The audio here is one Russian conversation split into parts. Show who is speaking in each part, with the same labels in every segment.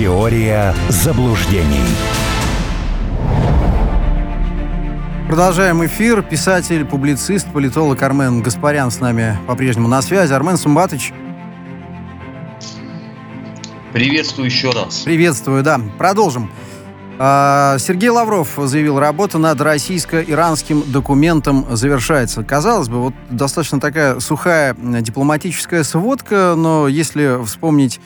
Speaker 1: Теория заблуждений.
Speaker 2: Продолжаем эфир. Писатель, публицист, политолог Армен Гаспарян с нами по-прежнему на связи. Армен Сумбатович.
Speaker 3: Приветствую еще раз.
Speaker 2: Приветствую, да. Продолжим. А, Сергей Лавров заявил, работа над российско-иранским документом завершается. Казалось бы, вот достаточно такая сухая дипломатическая сводка, но если вспомнить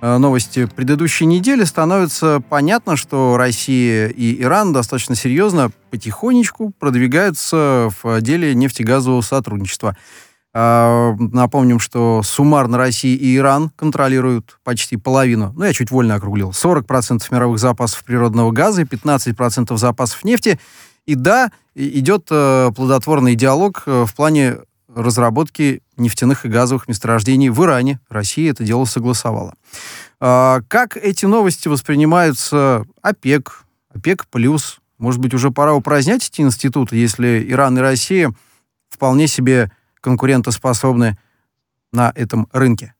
Speaker 2: новости предыдущей недели, становится понятно, что Россия и Иран достаточно серьезно, потихонечку продвигаются в деле нефтегазового сотрудничества. А, напомним, что суммарно Россия и Иран контролируют почти половину, ну я чуть вольно округлил, 40% мировых запасов природного газа и 15% запасов нефти. И да, идет э, плодотворный диалог э, в плане разработки нефтяных и газовых месторождений в Иране. Россия это дело согласовала. А, как эти новости воспринимаются ОПЕК, ОПЕК плюс? Может быть, уже пора упразднять эти институты, если Иран и Россия вполне себе конкурентоспособны на этом рынке?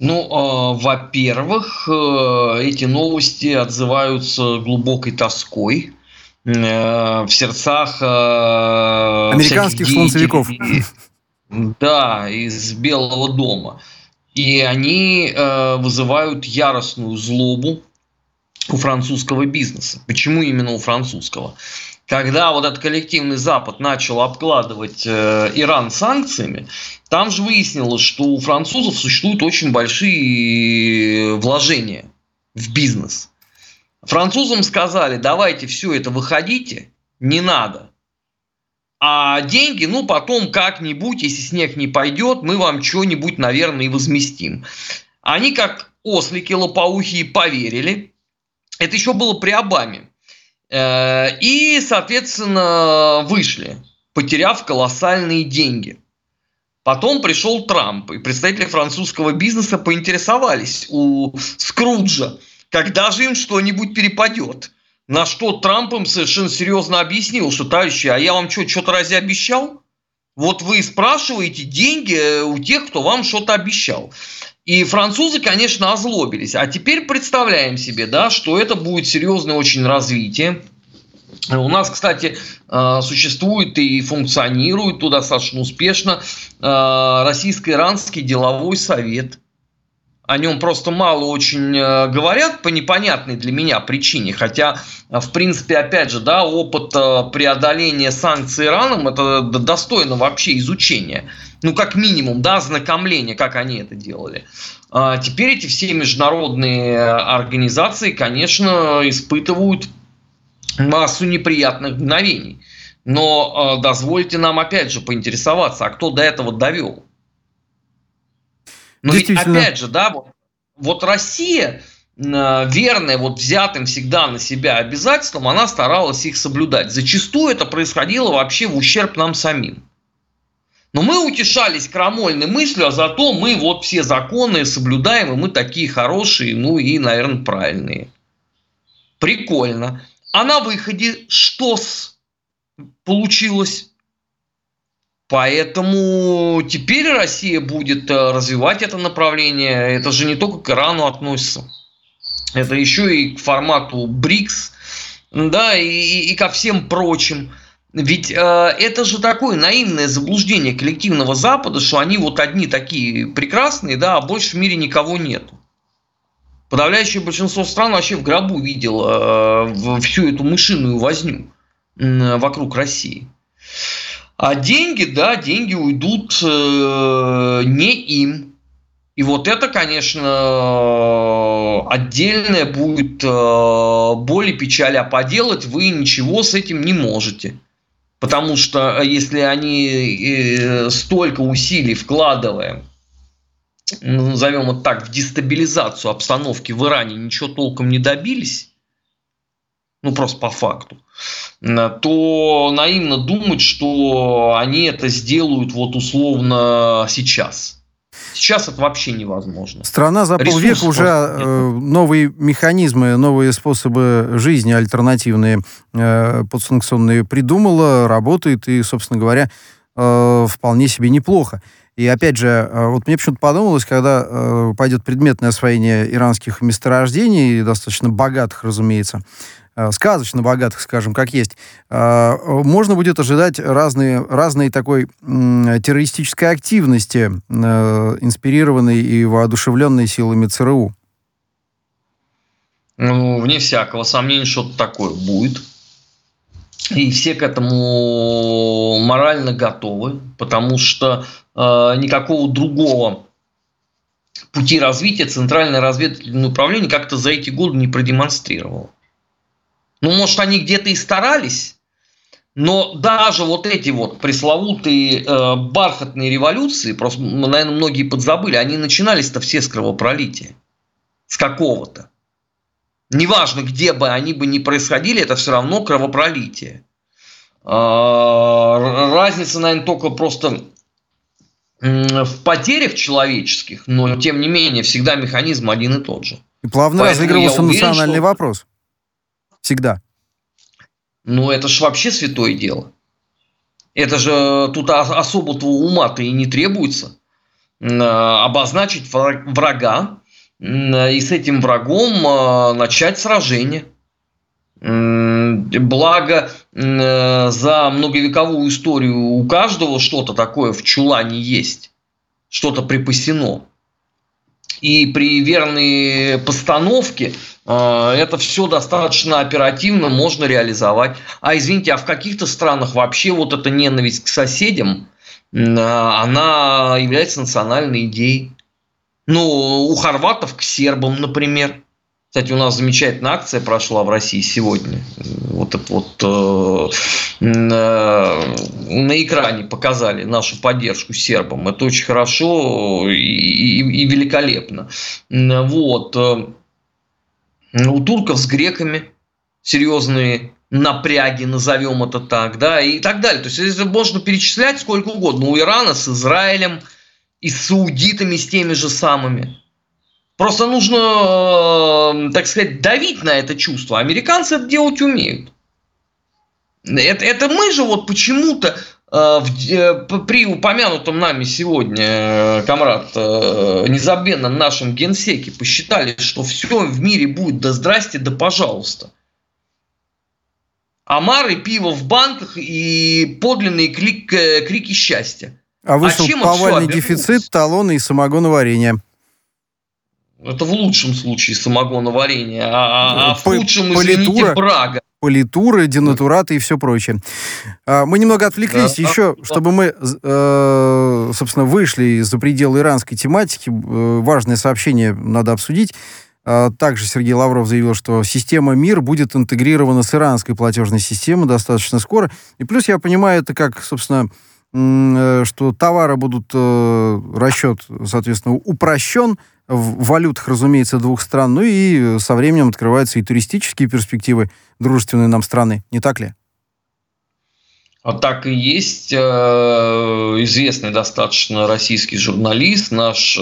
Speaker 3: Ну, э, во-первых, э, эти новости отзываются глубокой тоской в сердцах э,
Speaker 2: американских слонцевиков.
Speaker 3: Да, из Белого дома. И они э, вызывают яростную злобу у французского бизнеса. Почему именно у французского? когда вот этот коллективный Запад начал обкладывать э, Иран санкциями, там же выяснилось, что у французов существуют очень большие вложения в бизнес. Французам сказали, давайте все это выходите, не надо. А деньги, ну, потом как-нибудь, если снег не пойдет, мы вам что-нибудь, наверное, и возместим. Они, как ослики лопоухие, поверили. Это еще было при Обаме. Э, и, соответственно, вышли, потеряв колоссальные деньги. Потом пришел Трамп, и представители французского бизнеса поинтересовались у Скруджа, когда же им что-нибудь перепадет. На что Трамп им совершенно серьезно объяснил, что, товарищи, а я вам что, что-то разве обещал? Вот вы спрашиваете деньги у тех, кто вам что-то обещал. И французы, конечно, озлобились. А теперь представляем себе, да, что это будет серьезное очень развитие. У нас, кстати, э, существует и функционирует тут достаточно успешно э, российско-иранский деловой совет – о нем просто мало очень э, говорят по непонятной для меня причине. Хотя, э, в принципе, опять же, да, опыт э, преодоления санкций Ираном это достойно вообще изучения. Ну, как минимум, да, ознакомления, как они это делали. А теперь эти все международные организации, конечно, испытывают массу неприятных мгновений. Но дозвольте нам опять же поинтересоваться, а кто до этого довел? Но ведь опять же, да, вот, вот Россия, верная вот взятым всегда на себя обязательством, она старалась их соблюдать. Зачастую это происходило вообще в ущерб нам самим. Но мы утешались крамольной мыслью, а зато мы вот все законы соблюдаем, и мы такие хорошие, ну и, наверное, правильные. Прикольно. А на выходе что с получилось? Поэтому теперь Россия будет э, развивать это направление. Это же не только к Ирану относится. Это еще и к формату БРИКС, да, и, и ко всем прочим. Ведь э, это же такое наивное заблуждение коллективного Запада, что они вот одни такие прекрасные, да, а больше в мире никого нету. Подавляющее большинство стран вообще в гробу видело э, всю эту мышиную возню э, вокруг России. А деньги, да, деньги уйдут э, не им. И вот это, конечно, отдельная будет э, боль и печаль, а поделать вы ничего с этим не можете. Потому что э, если они э, столько усилий вкладывая, назовем вот так, в дестабилизацию обстановки в Иране, ничего толком не добились, ну просто по факту, то наивно думать, что они это сделают вот условно сейчас. Сейчас это вообще невозможно.
Speaker 2: Страна за полвека уже э, новые механизмы, новые способы жизни альтернативные, э, подсанкционные придумала, работает и, собственно говоря, э, вполне себе неплохо. И опять же, э, вот мне почему-то подумалось, когда э, пойдет предметное освоение иранских месторождений, достаточно богатых, разумеется, сказочно богатых, скажем, как есть, э, можно будет ожидать разные, разной такой э, террористической активности, э, инспирированной и воодушевленной силами ЦРУ.
Speaker 3: Ну, вне всякого сомнения, что-то такое будет. И все к этому морально готовы, потому что э, никакого другого пути развития Центральное разведывательное управление как-то за эти годы не продемонстрировало. Ну, может, они где-то и старались, но даже вот эти вот пресловутые э, бархатные революции, просто, наверное, многие подзабыли, они начинались-то все с кровопролития. С какого-то. Неважно, где бы они бы ни происходили, это все равно кровопролитие. А, разница, наверное, только просто в потерях человеческих, но тем не менее всегда механизм один и тот же.
Speaker 2: И плавно Поэтому разыгрывался уверен, национальный что... вопрос. Всегда.
Speaker 3: Ну, это же вообще святое дело. Это же тут особого ума-то и не требуется. Обозначить врага, и с этим врагом начать сражение. Благо, за многовековую историю у каждого что-то такое в чулане есть, что-то припасено. И при верной постановке а, это все достаточно оперативно можно реализовать. А извините, а в каких-то странах вообще вот эта ненависть к соседям, а, она является национальной идеей. Ну, у хорватов к сербам, например. Кстати, у нас замечательная акция прошла в России сегодня. Вот это вот э, э, на экране показали нашу поддержку сербам. Это очень хорошо и, и, и великолепно. Вот. У турков с греками серьезные напряги, назовем это так, да, и так далее. То есть можно перечислять сколько угодно. У Ирана с Израилем – и с саудитами, с теми же самыми. Просто нужно, э, так сказать, давить на это чувство. Американцы это делать умеют. Это, это мы же вот почему-то э, э, при упомянутом нами сегодня, комрад, незабвенном нашем генсеке посчитали, что все в мире будет да здрасте, да пожалуйста. Омары, пиво в банках и подлинные клик, крики счастья.
Speaker 2: А вышел а повальный дефицит талона и самогоноварения.
Speaker 3: Это в лучшем случае самогоноварение, а, а в худшем, извините, брага.
Speaker 2: Политуры, денатураты и все прочее. А, мы немного отвлеклись. Да, Еще, да, чтобы мы, э, собственно, вышли за пределы иранской тематики, э, важное сообщение надо обсудить. А, также Сергей Лавров заявил, что система МИР будет интегрирована с иранской платежной системой достаточно скоро. И плюс, я понимаю, это как, собственно, Э, что товары будут, расчет, соответственно, упрощен, в валютах, разумеется, двух стран, ну и со временем открываются и туристические перспективы дружественной нам страны, не так ли?
Speaker 3: Так и есть. Э, известный достаточно российский журналист, наш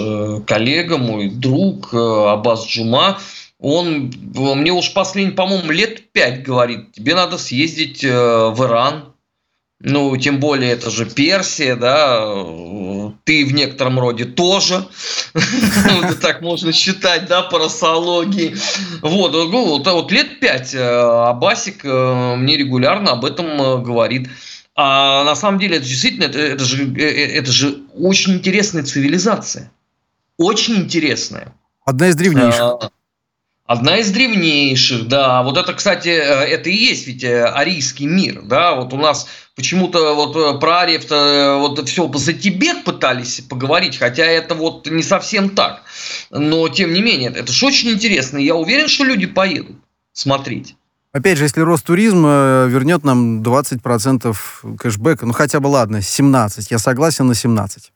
Speaker 3: коллега, мой друг Абаз Джума, он мне уж последний, по-моему, лет пять говорит, тебе надо съездить в Иран, ну, тем более, это же Персия, да, ты в некотором роде тоже, так можно считать, да, по расологии. Вот, ну, вот лет пять э, Абасик э, мне регулярно об этом э, говорит. А на самом деле это действительно, это, это, же, это же очень интересная цивилизация. Очень интересная.
Speaker 2: Одна из древнейших.
Speaker 3: Одна из древнейших, да. Вот это, кстати, э, это и есть ведь э, арийский мир, да. Вот у нас почему-то вот э, про ариев-то вот все за Тибет пытались поговорить, хотя это вот не совсем так. Но, тем не менее, это же очень интересно. Я уверен, что люди поедут смотреть.
Speaker 2: Опять же, если Ростуризм вернет нам 20% кэшбэка, ну хотя бы ладно, 17, я согласен на 17.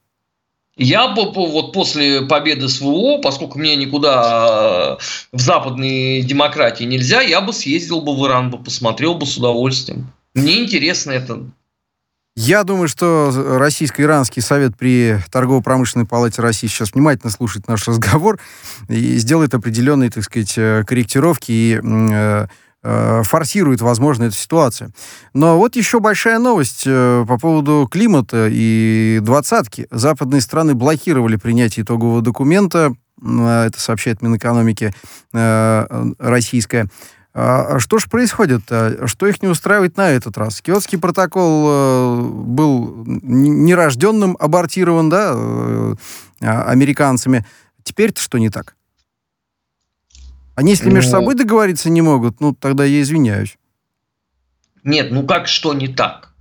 Speaker 3: Я вот после победы СВО, поскольку мне никуда э, в западной демократии нельзя, я бы съездил бы в Иран, бы посмотрел бы с удовольствием. Мне интересно это.
Speaker 2: Я думаю, что Российско-Иранский совет при Торгово-промышленной палате России сейчас внимательно слушает наш разговор и сделает определенные, так сказать, э, корректировки и э, форсирует, возможно, эту ситуацию. Но вот еще большая новость э, по поводу климата и двадцатки. Западные страны блокировали принятие итогового документа, э, это сообщает Минэкономики э, российская. А что же происходит? -то? Что их не устраивает на этот раз? Киотский протокол э, был нерожденным абортирован, да, э, а, американцами. Теперь-то что не так? Они, если между ну. собой договориться не могут, ну, тогда я извиняюсь.
Speaker 3: Нет, ну как что не так?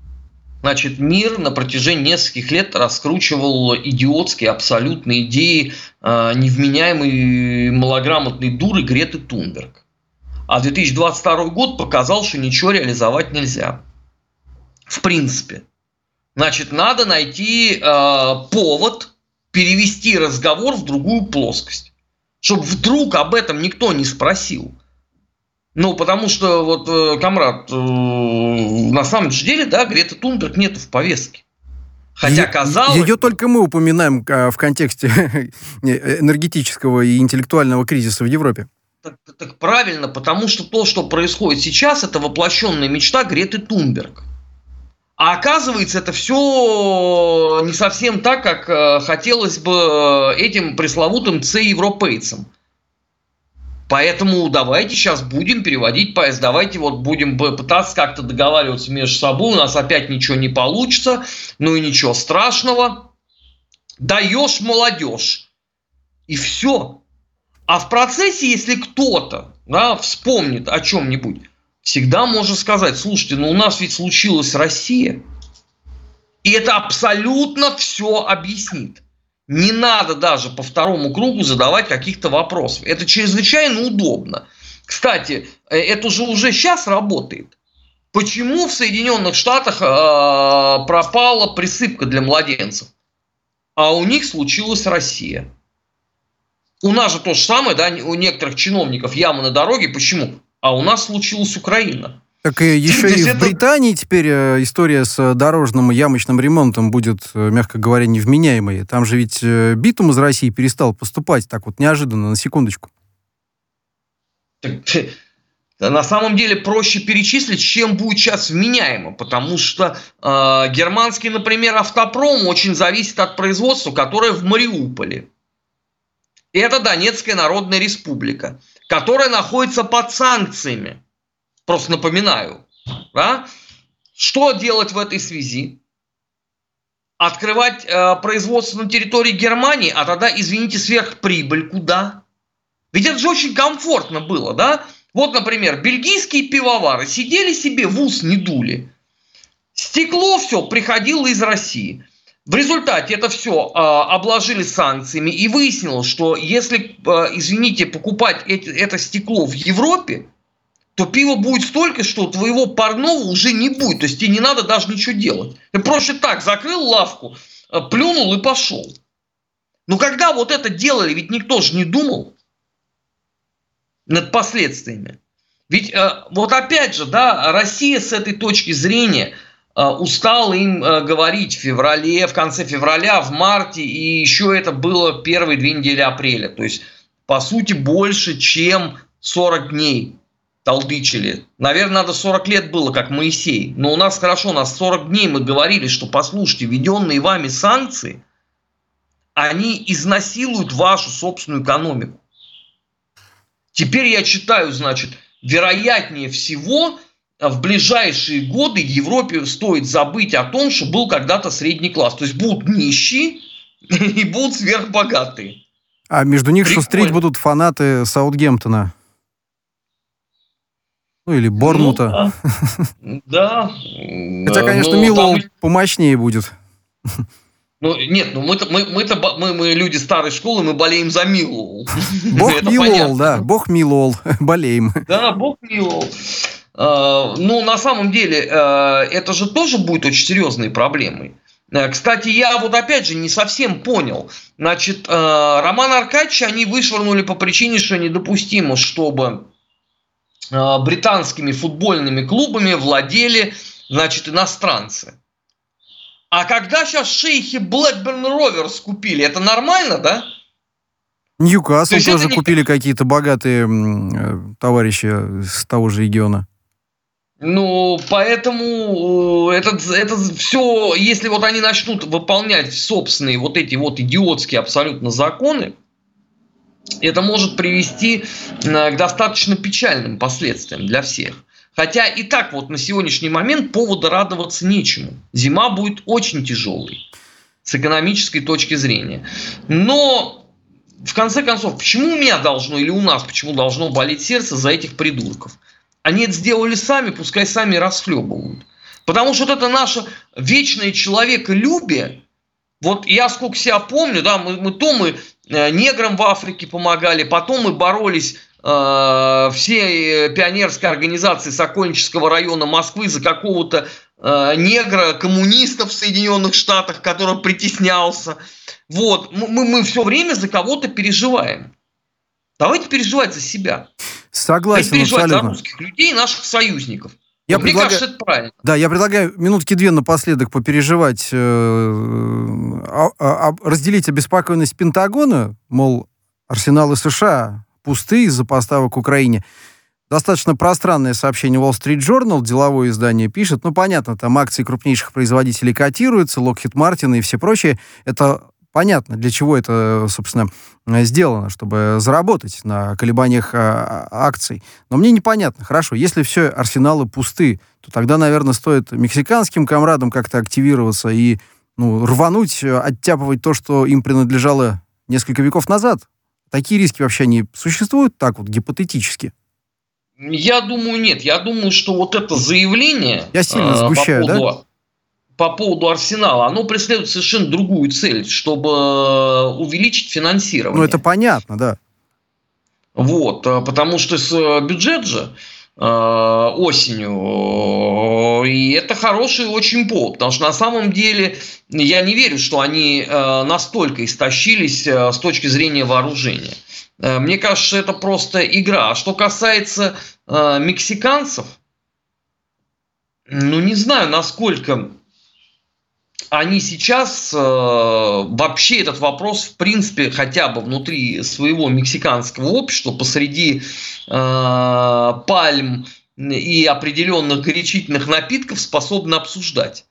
Speaker 3: Значит, мир на протяжении нескольких лет раскручивал идиотские абсолютные идеи э, невменяемой малограмотной дуры Греты Тунберг. А 2022 год показал, что ничего реализовать нельзя. В принципе. Значит, надо найти э, повод перевести разговор в другую плоскость. Чтобы вдруг об этом никто не спросил. Ну, потому что, вот, э, комрад, э, на самом деле, да, Грета Тунберг нету в повестке. Хотя казалось...
Speaker 2: Ее только мы упоминаем э, в контексте энергетического и интеллектуального кризиса в Европе.
Speaker 3: Так, так правильно, потому что то, что происходит сейчас, это воплощенная мечта Греты Тунберг. А оказывается, это все не совсем так, как э, хотелось бы э, этим пресловутым C-европейцам. Поэтому давайте сейчас будем переводить поезд, давайте вот будем пытаться как-то договариваться между собой, у нас опять ничего не получится, ну и ничего страшного. Даешь молодежь. И все. А в процессе, если кто-то да, вспомнит о чем-нибудь, всегда можно сказать, слушайте, ну у нас ведь случилась Россия, и это абсолютно все объяснит. Не надо даже по второму кругу задавать каких-то вопросов. Это чрезвычайно удобно. Кстати, э, это же уже сейчас работает. Почему в Соединенных Штатах э, пропала присыпка для младенцев, а у них случилась Россия? У нас же то же самое, да, у некоторых чиновников яма на дороге. Почему? А у нас случилась Украина.
Speaker 2: Так и еще и в Британии теперь э, история с дорожным ямочным ремонтом будет, э, мягко говоря, невменяемой. Там же ведь э, битум из России перестал поступать так вот неожиданно, на секундочку.
Speaker 3: На самом деле проще перечислить, чем будет сейчас вменяемо, потому что э, германский, например, автопром очень зависит от производства, которое в Мариуполе. Это Донецкая Народная Республика, которая находится под санкциями. Просто напоминаю. Да? Что делать в этой связи? Открывать э, производство на территории Германии, а тогда, извините, сверхприбыль куда? Ведь это же очень комфортно было, да? Вот, например, бельгийские пивовары сидели себе в ус не дули. Стекло все приходило из России – в результате это все э, обложили санкциями и выяснилось, что если, э, извините, покупать эти, это стекло в Европе, то пиво будет столько, что твоего парного уже не будет. То есть тебе не надо даже ничего делать. Ты проще так, закрыл лавку, э, плюнул и пошел. Но когда вот это делали, ведь никто же не думал над последствиями. Ведь э, вот опять же, да, Россия с этой точки зрения – устал им э, говорить в феврале, в конце февраля, в марте, и еще это было первые две недели апреля. То есть, по сути, больше, чем 40 дней толдычили. Наверное, надо 40 лет было, как Моисей. Но у нас хорошо, у нас 40 дней мы говорили, что, послушайте, введенные вами санкции, они изнасилуют вашу собственную экономику. Теперь я читаю, значит, вероятнее всего, в ближайшие годы Европе стоит забыть о том, что был когда-то средний класс. То есть будут нищие и будут сверхбогатые.
Speaker 2: А между них Прикольно. шустрить будут фанаты Саутгемптона. Ну, или Борнмута.
Speaker 3: Ну, да.
Speaker 2: Хотя, конечно, ну, Милоу там... помощнее будет.
Speaker 3: Ну, нет, ну мы-то, мы, мы-то, мы, мы люди старой школы, мы болеем за Милоу.
Speaker 2: Бог Милол, да, Бог Милол, болеем.
Speaker 3: Да, Бог Милол. Э, ну, на самом деле, э, это же тоже будет очень серьезной проблемой. Э, кстати, я вот опять же не совсем понял. Значит, Роман Аркадьевич они вышвырнули по причине, что недопустимо, чтобы британскими футбольными клубами владели, значит, иностранцы. А когда сейчас шейхи Blackburn Rovers купили, это нормально, да?
Speaker 2: Ньюкасл То тоже купили не... какие-то богатые товарищи с того же региона.
Speaker 3: Ну, поэтому это, это все, если вот они начнут выполнять собственные вот эти вот идиотские абсолютно законы, это может привести э, к достаточно печальным последствиям для всех. Хотя и так вот на сегодняшний момент повода радоваться нечему. Зима будет очень тяжелой с экономической точки зрения. Но в конце концов, почему у меня должно или у нас почему должно болеть сердце за этих придурков? Они это сделали сами, пускай сами расхлебывают. Потому что вот это наше вечное человеколюбие, вот я сколько себя помню, да, мы, мы то мы э, неграм в Африке помогали, потом мы боролись э, всей пионерской организации Сокольнического района Москвы за какого-то э, негра, коммуниста в Соединенных Штатах, который притеснялся. Вот, мы, мы все время за кого-то переживаем. Давайте переживать за себя.
Speaker 2: Согласен,
Speaker 3: переживать абсолютно. за русских людей, наших союзников.
Speaker 2: Я Мне предлагаю, кажется, это правильно. Да, я предлагаю минутки две напоследок попереживать, э, а, а, а, разделить обеспокоенность Пентагона, мол, арсеналы США пусты из-за поставок Украине. Достаточно пространное сообщение Wall Street Journal, деловое издание пишет, ну, понятно, там акции крупнейших производителей котируются, Lockheed Martin и все прочее. Это понятно, для чего это, собственно, сделано, чтобы заработать на колебаниях а, акций. Но мне непонятно, хорошо, если все арсеналы пусты, то тогда, наверное, стоит мексиканским комрадам как-то активироваться и ну, рвануть, оттяпывать то, что им принадлежало несколько веков назад. Такие риски вообще не существуют так вот гипотетически?
Speaker 3: Я думаю, нет. Я думаю, что вот это заявление...
Speaker 2: Я сильно э, сгущаю, по поводу, да?
Speaker 3: По поводу Арсенала, оно преследует совершенно другую цель, чтобы э, увеличить финансирование.
Speaker 2: Ну, это понятно, да.
Speaker 3: Вот, э, потому что с э, бюджет же осенью, и это хороший очень повод, потому что на самом деле я не верю, что они настолько истощились с точки зрения вооружения. Мне кажется, это просто игра. А что касается мексиканцев, ну не знаю, насколько они сейчас э, вообще этот вопрос, в принципе, хотя бы внутри своего мексиканского общества, посреди э, пальм и определенных горячительных напитков способны обсуждать.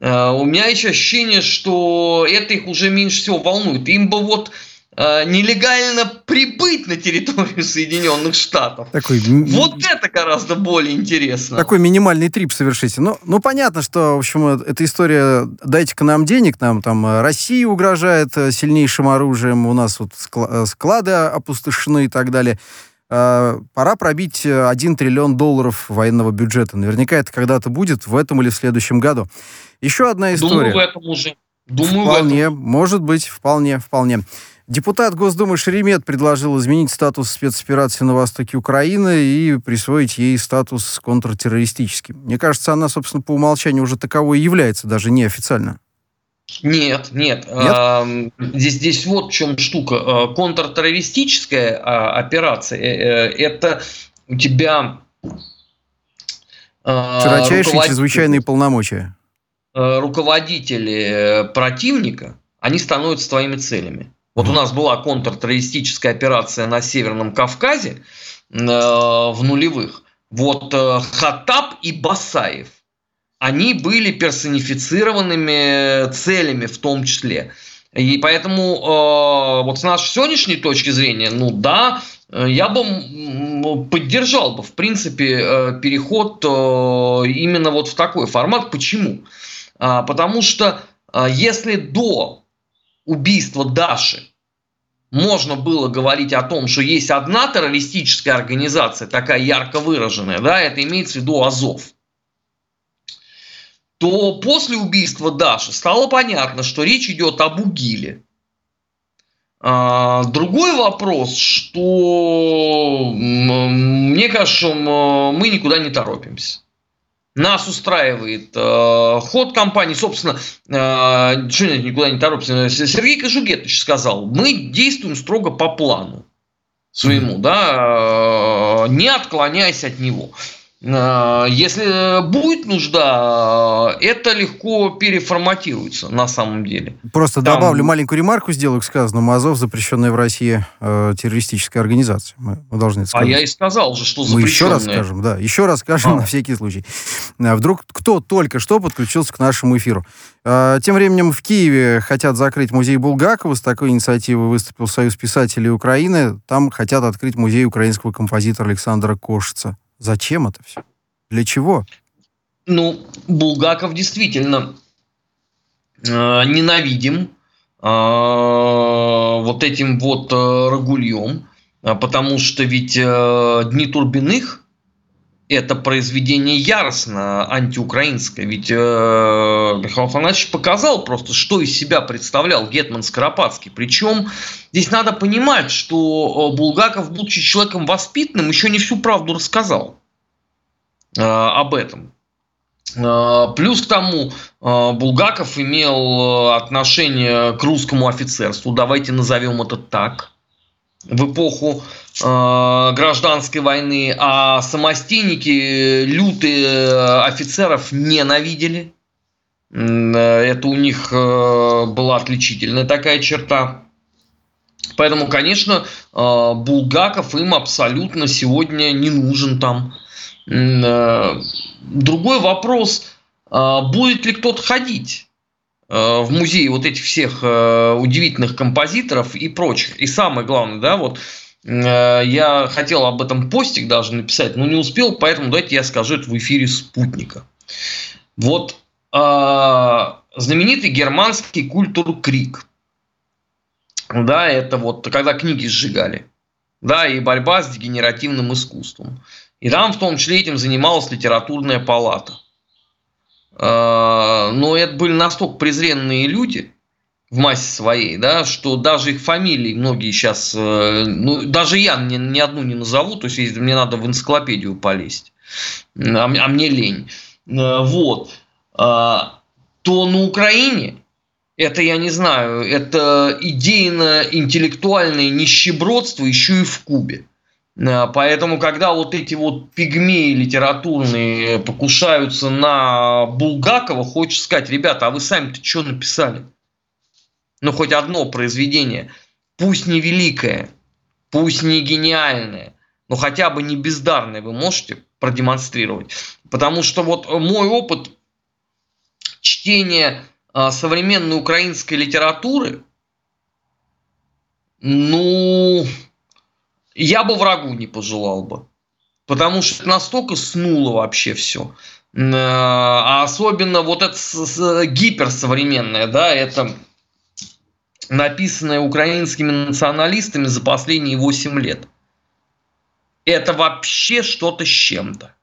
Speaker 3: Э, у меня еще ощущение, что это их уже меньше всего волнует. Им бы вот Э, нелегально прибыть на территорию Соединенных Штатов. Такой, вот это гораздо более интересно.
Speaker 2: Такой минимальный трип совершите. Ну, ну, понятно, что, в общем, э, эта история «дайте-ка нам денег», нам там э, Россия угрожает сильнейшим оружием, у нас вот склады опустошены и так далее. Пора пробить 1 триллион долларов военного бюджета. Наверняка это когда-то будет, в этом или в следующем году. Еще одна история.
Speaker 3: Думаю, в этом уже. Думаю,
Speaker 2: вполне, в этом. может быть, вполне, вполне. Депутат Госдумы Шеремет предложил изменить статус спецоперации на востоке Украины и присвоить ей статус контртеррористический. Мне кажется, она, собственно, по умолчанию уже таковой и является, даже неофициально.
Speaker 3: Нет, нет. нет? здесь, здесь вот в чем штука. А, контртеррористическая а, операция э, э, это у тебя
Speaker 2: широчайшие чрезвычайные полномочия.
Speaker 3: Руководители э, противника, они становятся твоими целями. Вот у нас была контртеррористическая операция на Северном Кавказе э, в нулевых. Вот э, Хатаб и Басаев, они были персонифицированными целями в том числе. И поэтому э, вот с нашей сегодняшней точки зрения, ну да, э, я бы поддержал бы, в принципе, э, переход э, именно вот в такой формат. Почему? А, потому что если до убийства Даши можно было говорить о том, что есть одна террористическая организация, такая ярко выраженная, да, это имеется в виду Азов, то после убийства Даши стало понятно, что речь идет об УГИЛе. А, другой вопрос, что мне кажется, мы никуда не торопимся. Нас устраивает э, ход компании. Собственно, э, что никуда не торопимся. Сергей Кожугетович сказал, мы действуем строго по плану своему, mm-hmm. да, э, не отклоняясь от него. Э, если будет нужда, это легко переформатируется на самом деле.
Speaker 2: Просто Там... добавлю маленькую ремарку, сделаю к сказанному. Азов запрещенная в России э, террористическая организация. Мы, мы должны это
Speaker 3: сказать. А я и сказал же, что
Speaker 2: запрещенная. Мы еще раз скажем, да, еще раз скажем а. на всякий случай. А вдруг кто только что подключился к нашему эфиру. Э, тем временем в Киеве хотят закрыть музей Булгакова. С такой инициативой выступил Союз писателей Украины. Там хотят открыть музей украинского композитора Александра Кошица. Зачем это все? Для чего?
Speaker 3: Ну, Булгаков действительно э, ненавидим э, вот этим вот э, Рагульем, э, потому что ведь э, «Дни Турбиных» это произведение яростно антиукраинское. Ведь э, Михаил Афанасьевич показал просто, что из себя представлял Гетман Скоропадский. Причем здесь надо понимать, что э, Булгаков, будучи человеком воспитанным, еще не всю правду рассказал э, об этом. Э, плюс к тому, э, Булгаков имел отношение к русскому офицерству, давайте назовем это так, в эпоху гражданской войны, а самостейники лютые офицеров ненавидели. Это у них была отличительная такая черта. Поэтому, конечно, Булгаков им абсолютно сегодня не нужен там. Э, другой вопрос, э, будет ли кто-то ходить э, в музей вот этих всех удивительных композиторов и прочих. И самое главное, да, вот я хотел об этом постик даже написать, но не успел, поэтому давайте я скажу это в эфире спутника. Вот знаменитый германский культур Крик. Да, это вот когда книги сжигали. Да, и борьба с дегенеративным искусством. И там в том числе этим занималась литературная палата. А, но это были настолько презренные люди в массе своей, да, что даже их фамилии многие сейчас, э, ну, даже я ни, ни одну не назову, то есть мне надо в энциклопедию полезть, а, а мне лень. Э, вот. А, то на Украине это, я не знаю, это идейно-интеллектуальное нищебродство еще и в Кубе. Э, поэтому, когда вот эти вот пигмеи литературные покушаются на Булгакова, хочется сказать, ребята, а вы сами-то что написали? Ну, хоть одно произведение. Пусть не великое, пусть не гениальное, но хотя бы не бездарное вы можете продемонстрировать. Потому что вот мой опыт чтения а, современной украинской литературы, ну, я бы врагу не пожелал бы. Потому что настолько снуло вообще все. Э, а особенно вот это гиперсовременное, да, это написанное украинскими националистами за последние 8 лет. Это вообще что-то с чем-то.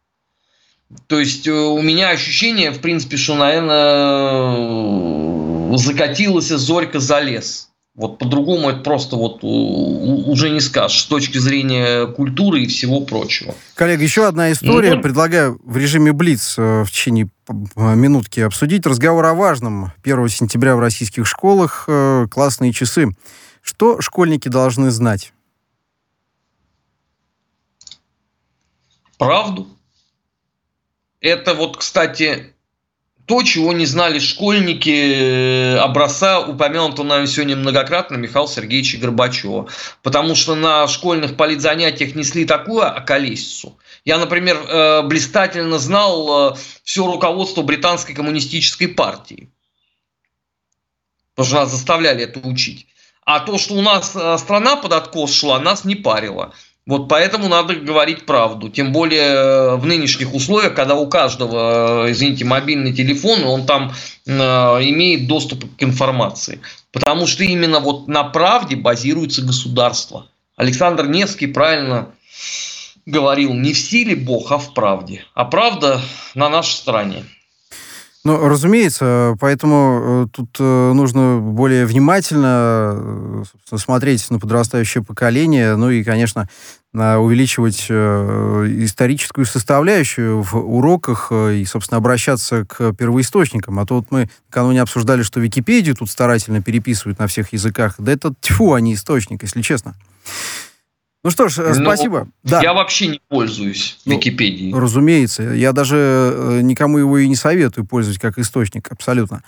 Speaker 3: То есть э, у меня ощущение, в принципе, что, наверное, закатилась зорька за лес. Вот по-другому это просто вот уже не скажешь с точки зрения культуры и всего прочего.
Speaker 2: Коллега, еще одна история. Ну, Предлагаю в режиме Блиц э, в течение минутки обсудить разговор о важном. 1 сентября в российских школах э, классные часы. Что школьники должны знать?
Speaker 3: Правду. Это вот, кстати, то, чего не знали школьники э, образца, упомянутого нами сегодня многократно Михаила Сергеевича Горбачева. Потому что на школьных политзанятиях несли такую околесицу. Я, например, э, блистательно знал э, все руководство британской коммунистической партии. Потому что нас заставляли это учить. А то, что у нас страна под откос шла, нас не парило. Вот поэтому надо говорить правду. Тем более э, в нынешних условиях, когда у каждого, э, извините, мобильный телефон, он там э, имеет доступ к информации. Потому что именно вот на правде базируется государство. Александр Невский правильно говорил, не в силе Бог, а в правде. А правда на нашей стороне.
Speaker 2: Ну, разумеется, поэтому э, тут э, нужно более внимательно э, смотреть на подрастающее поколение, ну и, конечно, увеличивать историческую составляющую в уроках и, собственно, обращаться к первоисточникам. А то вот мы накануне обсуждали, что Википедию тут старательно переписывают на всех языках. Да это тьфу, а не источник, если честно. Ну что ж,
Speaker 3: Но
Speaker 2: спасибо. Да.
Speaker 3: Я вообще не пользуюсь
Speaker 2: Ну,
Speaker 3: Википедией.
Speaker 2: Разумеется. Я даже э, никому его и не советую пользовать как источник, абсолютно.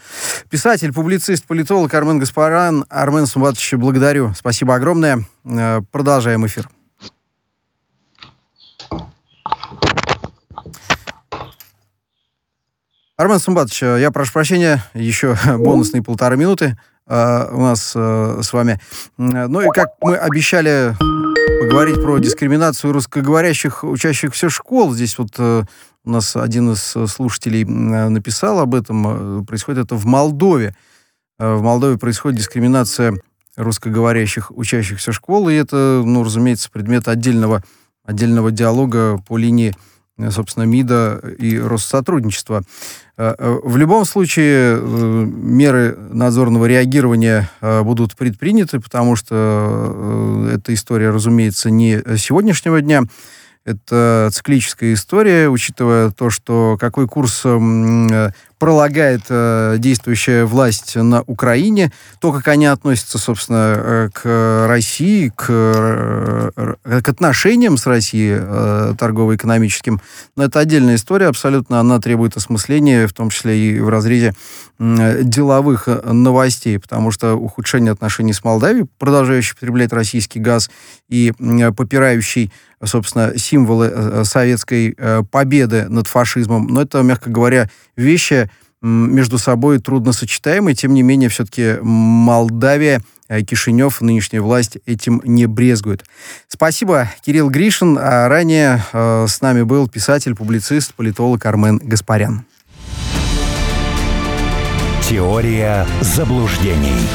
Speaker 2: Писатель, публицист, политолог Армен Гаспарян. Армен Сумбатович, благодарю. Спасибо огромное. Э, Продолжаем эфир. Армен Сумбатович, э, я прошу прощения, еще бонусные полторы минуты э, у нас э, с вами. Ну и как мы обещали поговорить про дискриминацию русскоговорящих учащихся школ. Здесь вот э, у нас один из э, слушателей э, написал об этом. Происходит это в Молдове. В Молдове происходит дискриминация русскоговорящих учащихся школ, и это, ну, разумеется, предмет отдельного, отдельного диалога по линии, собственно, МИДа и Россотрудничества. Э, э, В любом случае э, меры надзорного реагирования будут предприняты, потому что эта история, разумеется, не сегодняшнего дня. Это циклическая история, учитывая то, что какой курс пролагает э, действующая власть на Украине, то, как они относятся, собственно, э, к России, к, э, к отношениям с Россией э, торгово-экономическим, но это отдельная история, абсолютно. Она требует осмысления, в том числе и в разрезе м, деловых э, новостей, потому что ухудшение отношений с Молдавией, продолжающий потреблять российский газ и м, попирающий, собственно, символы э, советской э, победы над фашизмом, но это, мягко говоря, вещи между собой трудно сочетаемые, тем не менее, все-таки Молдавия э, Кишинев, нынешняя власть этим не брезгует. Спасибо, Кирилл Гришин. А ранее э, с нами был писатель, публицист, политолог Армен Гаспарян.
Speaker 1: Теория заблуждений.